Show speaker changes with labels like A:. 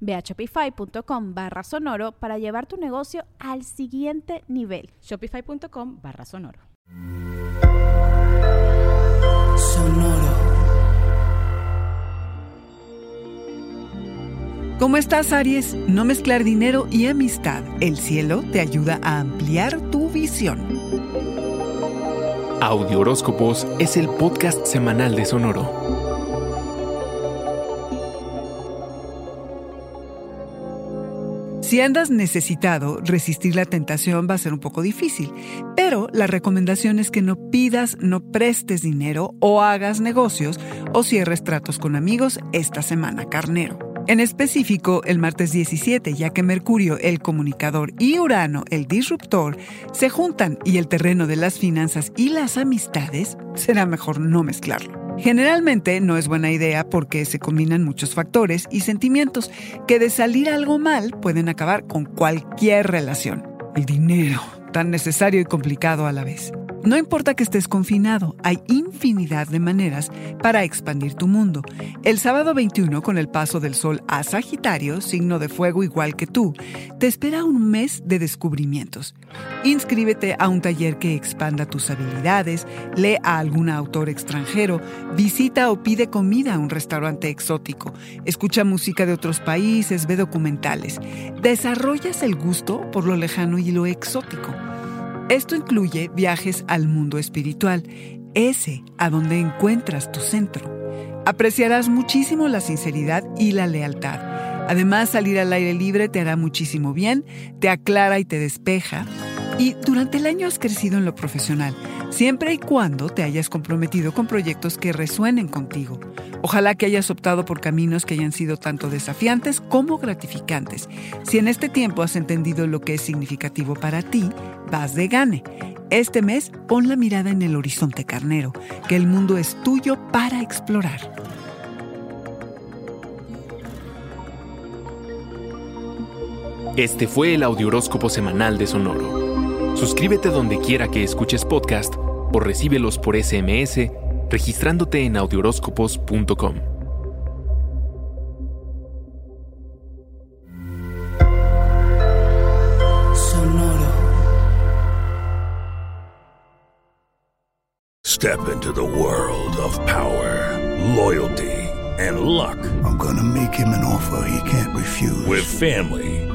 A: Ve a shopify.com barra sonoro para llevar tu negocio al siguiente nivel.
B: Shopify.com barra sonoro.
C: Sonoro. ¿Cómo estás, Aries? No mezclar dinero y amistad. El cielo te ayuda a ampliar tu visión.
D: Audio Horóscopos es el podcast semanal de Sonoro.
C: Si andas necesitado, resistir la tentación va a ser un poco difícil, pero la recomendación es que no pidas, no prestes dinero o hagas negocios o cierres tratos con amigos esta semana, carnero. En específico, el martes 17, ya que Mercurio, el comunicador, y Urano, el disruptor, se juntan y el terreno de las finanzas y las amistades, será mejor no mezclarlo. Generalmente no es buena idea porque se combinan muchos factores y sentimientos que de salir algo mal pueden acabar con cualquier relación. El dinero, tan necesario y complicado a la vez. No importa que estés confinado, hay infinidad de maneras para expandir tu mundo. El sábado 21, con el paso del Sol a Sagitario, signo de fuego igual que tú, te espera un mes de descubrimientos. Inscríbete a un taller que expanda tus habilidades, lee a algún autor extranjero, visita o pide comida a un restaurante exótico, escucha música de otros países, ve documentales. Desarrollas el gusto por lo lejano y lo exótico. Esto incluye viajes al mundo espiritual, ese a donde encuentras tu centro. Apreciarás muchísimo la sinceridad y la lealtad. Además, salir al aire libre te hará muchísimo bien, te aclara y te despeja. Y durante el año has crecido en lo profesional, siempre y cuando te hayas comprometido con proyectos que resuenen contigo. Ojalá que hayas optado por caminos que hayan sido tanto desafiantes como gratificantes. Si en este tiempo has entendido lo que es significativo para ti, vas de gane. Este mes pon la mirada en el horizonte carnero, que el mundo es tuyo para explorar.
D: Este fue el Audioróscopo Semanal de Sonoro. Suscríbete donde quiera que escuches podcast o recíbelos por SMS registrándote en audioróscopos.com.
E: Sonoro. Step into the world of power, loyalty, and luck.
F: I'm gonna make him an offer he can't refuse.
E: With family,